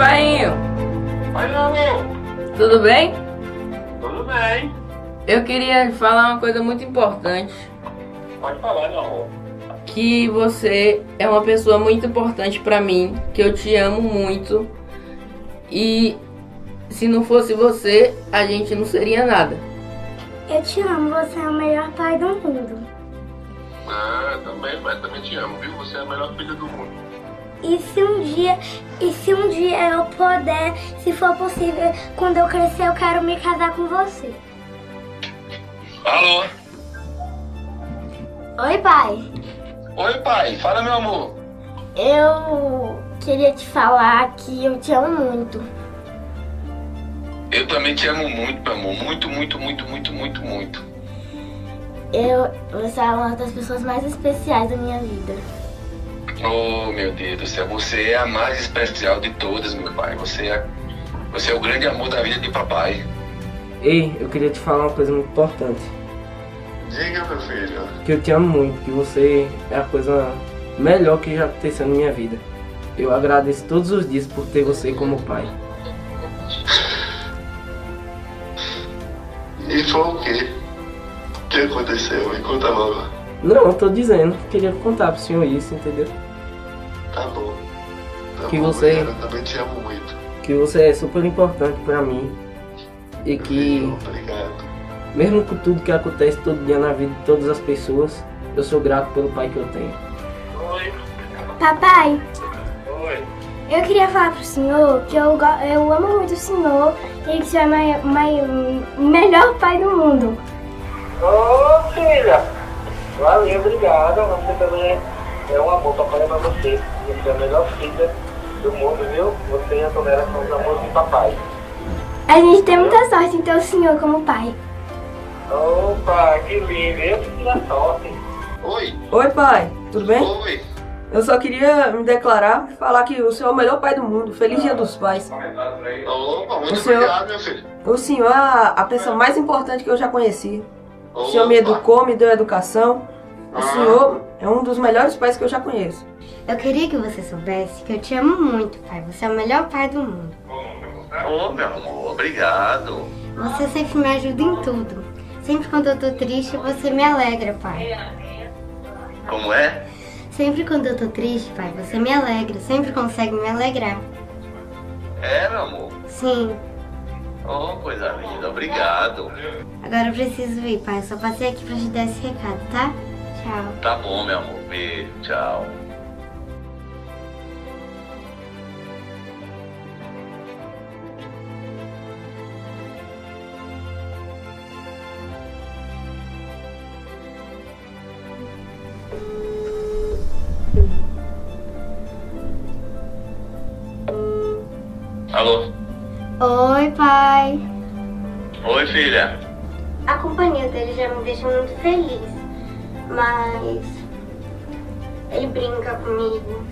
painho. Oi, meu amor. Tudo bem? Tudo bem? Eu queria falar uma coisa muito importante. Pode falar, meu amor. Que você é uma pessoa muito importante pra mim, que eu te amo muito. E se não fosse você, a gente não seria nada. Eu te amo, você é o melhor pai do mundo. Ah, também, mas também te amo, viu? Você é a melhor filha do mundo. E se um dia, e se um dia eu puder, se for possível, quando eu crescer eu quero me casar com você. Alô? Oi, pai. Oi, pai. Fala, meu amor. Eu queria te falar que eu te amo muito. Eu também te amo muito, meu amor. Muito, muito, muito, muito, muito, muito. Eu, você é uma das pessoas mais especiais da minha vida. Oh, meu Deus do céu. Você é a mais especial de todas, meu pai. Você é, você é o grande amor da vida de papai. Ei, eu queria te falar uma coisa muito importante. Diga, meu filho. Que eu te amo muito, que você é a coisa melhor que já aconteceu na minha vida. Eu agradeço todos os dias por ter você como pai. E foi o quê? O que aconteceu? Me conta logo. Não, eu tô dizendo, queria contar pro senhor isso, entendeu? Tá bom. Tá Que bom, você- Eu também te amo muito. Que você é super importante pra mim. E que, Obrigado. mesmo com tudo que acontece todo dia na vida de todas as pessoas, eu sou grato pelo pai que eu tenho. Oi. Papai, Oi. eu queria falar pro senhor que eu, eu amo muito o senhor e que o senhor é o melhor pai do mundo. Ô filha, valeu, obrigado. Você também é um amor, papai ama você. Você é a melhor filha do mundo, viu? Você e a Antonella são os amores de papai. A gente tem muita sorte em ter o senhor como pai. Opa, que lindo, eu que tive a sorte. Oi. Oi pai, tudo bem? Oi. Eu só queria me declarar, falar que o senhor é o melhor pai do mundo. Feliz dia dos pais. Opa, muito O senhor- obrigado, meu filho. O senhor é a, pessoa mais importante que eu já conheci. O senhor me educou, me deu educação. O Ah. senhor é um dos melhores pais que eu já conheço. Eu queria que você soubesse que eu te amo muito, pai. Você é o melhor pai do mundo. Ô, meu amor, obrigado. Você sempre me ajuda em tudo. Sempre quando eu tô triste, você me alegra, pai. Como é? Sempre quando eu tô triste, pai, você me alegra. Sempre consegue me alegrar. É, meu amor. Sim. Oh, coisa linda, obrigado. Agora eu preciso ir, pai. Eu só passei aqui pra te dar esse recado, tá? Tchau. Tá bom, meu amor. Beijo, tchau. Alô? Oi, pai. Oi, filha. A companhia dele já me deixa muito feliz. Mas ele brinca comigo.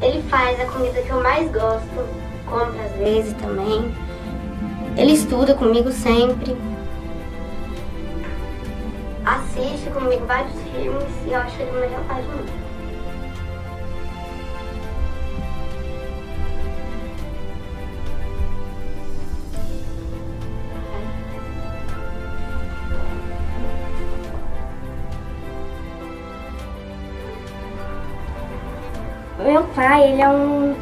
Ele faz a comida que eu mais gosto. Compra às vezes também. Ele estuda comigo sempre. Assiste comigo vários filmes e eu acho ele o melhor pai do mundo. Meu pai, ele é um,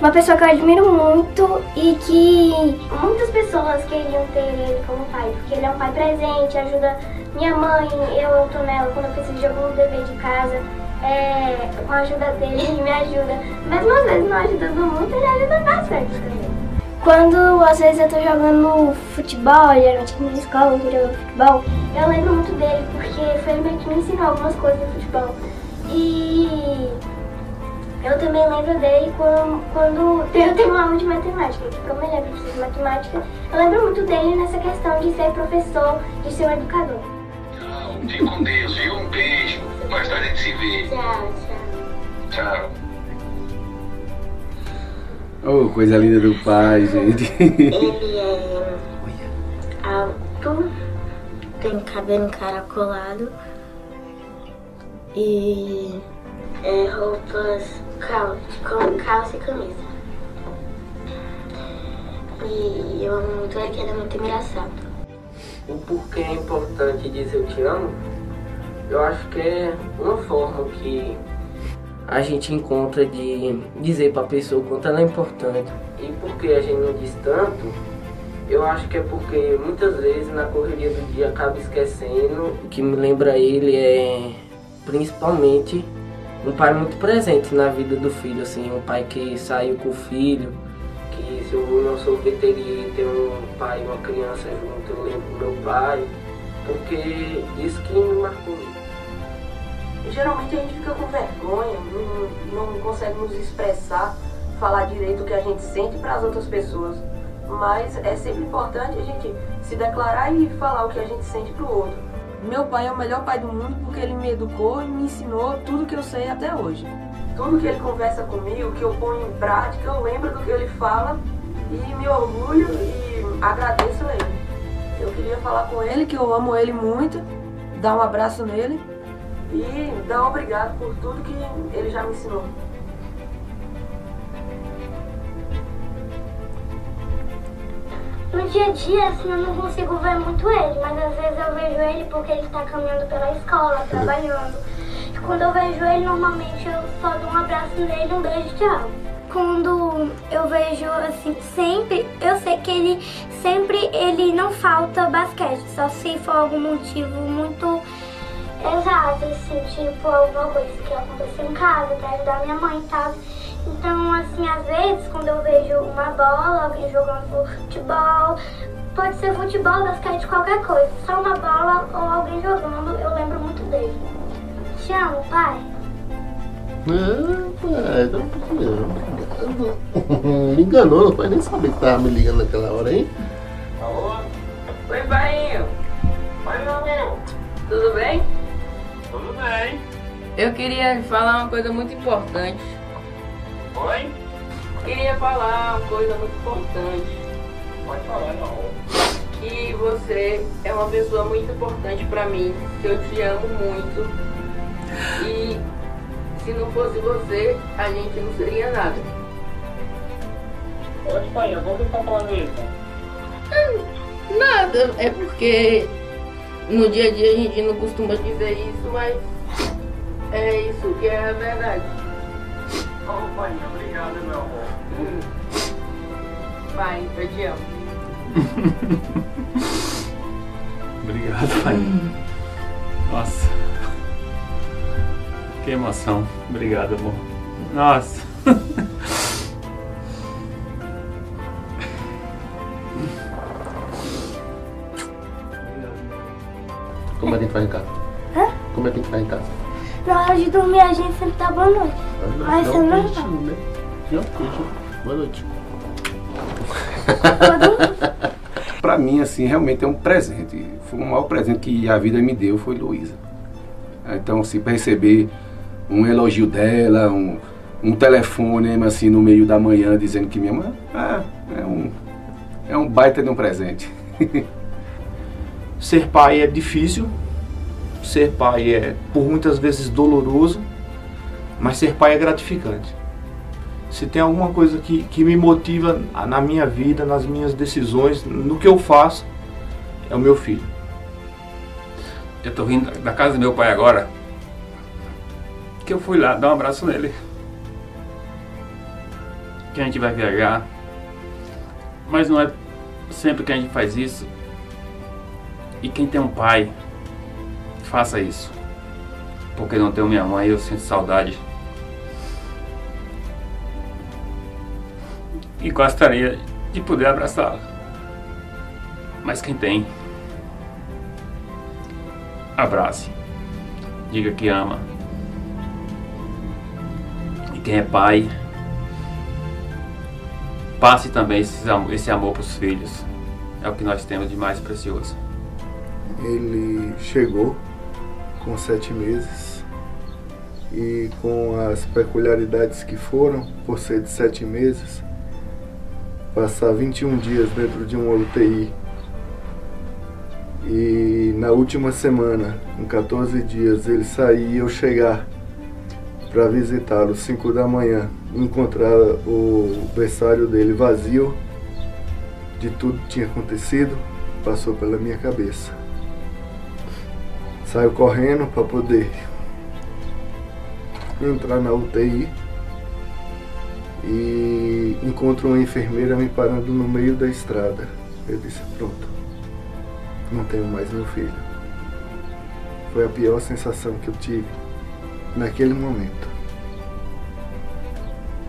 uma pessoa que eu admiro muito e que muitas pessoas queriam ter ele como pai, porque ele é um pai presente, ajuda minha mãe, eu, Antonella, quando eu preciso de algum dever de casa, é, com a ajuda dele, ele me ajuda. Mesmo às vezes não ajudando muito, ele ajuda bastante também. Quando às vezes eu tô jogando futebol, geralmente na escola, eu tô jogando futebol, eu lembro muito dele, porque foi ele que me ensinou algumas coisas do futebol. E eu também lembro dele quando, quando eu tenho aula de matemática, porque como ele é professor de matemática, eu lembro muito dele nessa questão de ser professor, de ser um educador. Tchau. Fique com Deus, viu? Um beijo. Mais tarde a gente se vê. Tchau, tchau. Tchau. Oh, coisa linda do pai, gente. Ele é alto, tem cabelo encaracolado e é roupas cal, com calça e camisa. E eu amo muito ele, que é muito engraçado. O porquê é importante dizer eu te amo, eu acho que é uma forma que a gente encontra de dizer para a pessoa o quanto ela é importante. E porque a gente não diz tanto, eu acho que é porque muitas vezes na correria do dia acaba esquecendo. O que me lembra ele é principalmente um pai muito presente na vida do filho, assim, um pai que saiu com o filho, que se eu não sorveteria e ter um pai e uma criança junto, eu lembro do meu pai, porque isso que me marcou. Geralmente a gente fica com vergonha, não, não consegue nos expressar, falar direito o que a gente sente para as outras pessoas. Mas é sempre importante a gente se declarar e falar o que a gente sente para o outro. Meu pai é o melhor pai do mundo porque ele me educou e me ensinou tudo que eu sei até hoje. Tudo que ele conversa comigo, que eu ponho em prática, eu lembro do que ele fala e me orgulho e agradeço a ele. Eu queria falar com ele que eu amo ele muito, dar um abraço nele e dar obrigado por tudo que ele já me ensinou. No dia a dia, assim, eu não consigo ver muito ele, mas às vezes eu vejo ele porque ele está caminhando pela escola, trabalhando. E quando eu vejo ele, normalmente eu só dou um abraço nele, um beijo, tchau. Quando eu vejo, assim, sempre, eu sei que ele sempre, ele não falta basquete, só se for algum motivo muito exato, assim, tipo alguma coisa que aconteceu em casa pra ajudar minha mãe e tal. Então, assim, às vezes, quando eu vejo uma bola, alguém jogando futebol, pode ser futebol, basquete, qualquer coisa, só uma bola ou alguém jogando, eu lembro muito dele. Te amo, pai. Não, pai, não, Me enganou, não foi nem saber que tava me ligando naquela hora, hein? Alô? Oi, pai. Oi, meu amigo. Tudo bem? Tudo bem. Eu queria falar uma coisa muito importante. Oi? Queria falar uma coisa muito importante. Pode falar, não. Que você é uma pessoa muito importante pra mim, que eu te amo muito. E se não fosse você, a gente não seria nada. Pode, pai, vamos tentar falar isso. Nada, é porque no dia a dia a gente não costuma dizer isso, mas é isso que é a verdade. Ô, pai, obrigado, meu amor. Pai, eu te amo. Obrigado, pai. Nossa. Que emoção. Obrigado, amor. Nossa. Como é que a gente faz em casa? Hã? Como é que a gente faz em casa? Na hora de dormir, a gente sempre dá boa noite. Mas você um não um beijo. Boa noite. Pra mim, assim, realmente é um presente. Foi o maior presente que a vida me deu, foi Luísa. Então, assim, pra receber um elogio dela, um, um telefonema, assim, no meio da manhã, dizendo que minha mãe, ah, é um, é um baita de um presente. Ser pai é difícil, ser pai é por muitas vezes doloroso, mas ser pai é gratificante. Se tem alguma coisa que, que me motiva na minha vida, nas minhas decisões, no que eu faço, é o meu filho. Eu tô vindo da casa do meu pai agora. Que eu fui lá dar um abraço nele. Que a gente vai viajar. Mas não é sempre que a gente faz isso. E quem tem um pai, faça isso. Porque não tenho minha mãe, eu sinto saudade. E gostaria de poder abraçá-la. Mas quem tem, abrace. Diga que ama. E quem é pai, passe também esse amor, esse amor para os filhos. É o que nós temos de mais precioso. Ele chegou com sete meses e com as peculiaridades que foram, por ser de sete meses, passar 21 dias dentro de uma UTI e na última semana, em 14 dias, ele sair e eu chegar para visitá-lo 5 da manhã, encontrar o berçário dele vazio, de tudo que tinha acontecido passou pela minha cabeça. Saio correndo para poder entrar na UTI e encontro uma enfermeira me parando no meio da estrada. Eu disse: Pronto, não tenho mais meu filho. Foi a pior sensação que eu tive naquele momento.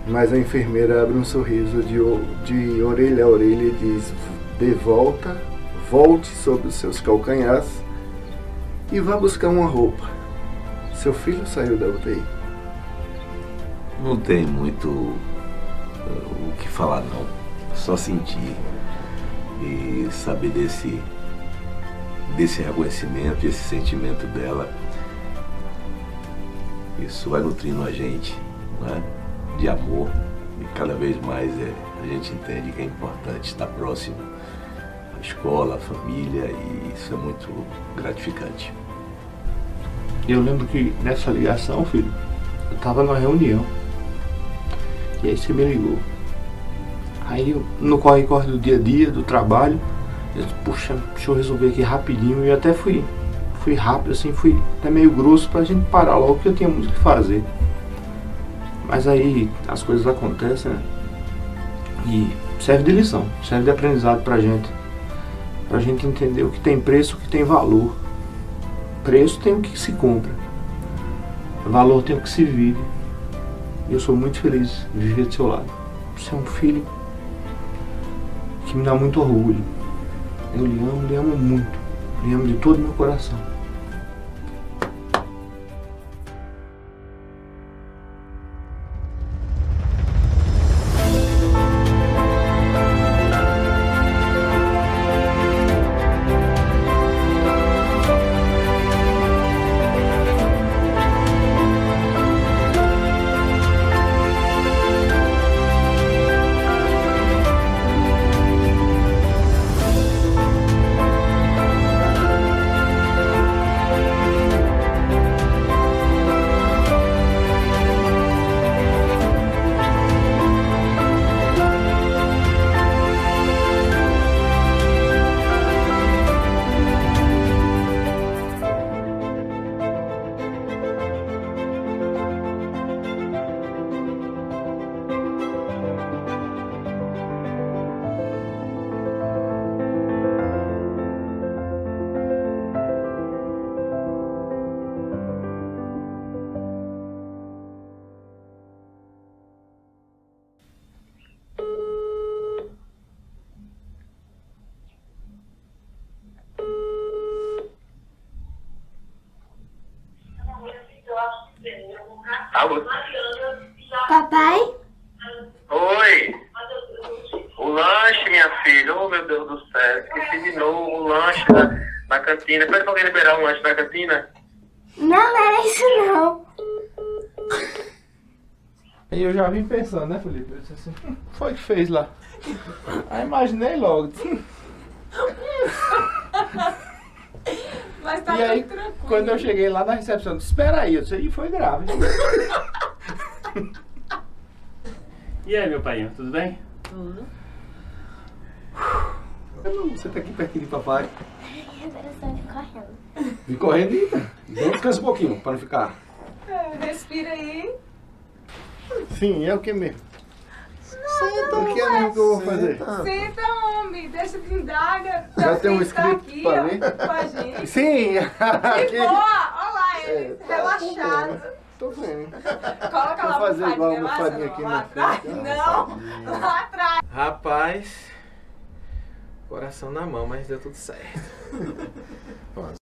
Mas a enfermeira abre um sorriso de, de orelha a orelha e diz: de volta, volte sobre os seus calcanhares e vá buscar uma roupa. Seu filho saiu da UTI. Não tem muito uh, o que falar não. Só sentir e saber desse desse reconhecimento, esse sentimento dela. Isso vai nutrindo a gente, né? de amor. E cada vez mais é, a gente entende que é importante estar próximo escola, à família, e isso é muito gratificante. Eu lembro que nessa ligação, filho, eu estava numa reunião. E aí você me ligou. Aí eu, no corre-corre do dia a dia, do trabalho, eu disse, puxa, deixa eu resolver aqui rapidinho. E até fui, fui rápido, assim, fui até meio grosso pra gente parar logo, que eu tinha muito o que fazer. Mas aí as coisas acontecem, né? E serve de lição, serve de aprendizado pra gente. Pra gente entender o que tem preço, o que tem valor. Preço tem o que se compra. Valor tem o que se vive. E eu sou muito feliz de viver do seu lado. Você é um filho que me dá muito orgulho. Eu lhe amo, lhe amo muito. Lhe amo de todo o meu coração. Alô? Papai? Oi. O lanche, minha filha. Oh, meu Deus do céu. Esqueci de novo o lanche na, na cantina. Pede pra alguém liberar um lanche na cantina? Não, não era isso não. E eu já vim pensando, né, Felipe? Eu disse assim, "Hum, foi que fez lá. Aí imaginei logo. Mas tá e aí, tranquilo. quando eu cheguei lá na recepção, eu disse, espera aí, eu disse, "Ih, foi grave. E aí, meu pai, tudo bem? Tudo. Você tá aqui pertinho de papai. Agora eu só correndo. Vem correndo e vamos descansa um pouquinho, para não ficar. É, respira aí. Sim, é o que mesmo? Senta, O que é mesmo que eu vou fazer? Senta, homem. Deixa de indaga. Já tem um Tá script aqui, pra ó, ler? Com a gente. Sim! Que boa. Olha lá ele, É, tá relaxado. Tô vendo. Coloca Vou lá fazer igual a almofadinha, Lázaro, aqui lá na atrás. frente. Não, lá atrás. Rapaz, coração na mão, mas deu tudo certo.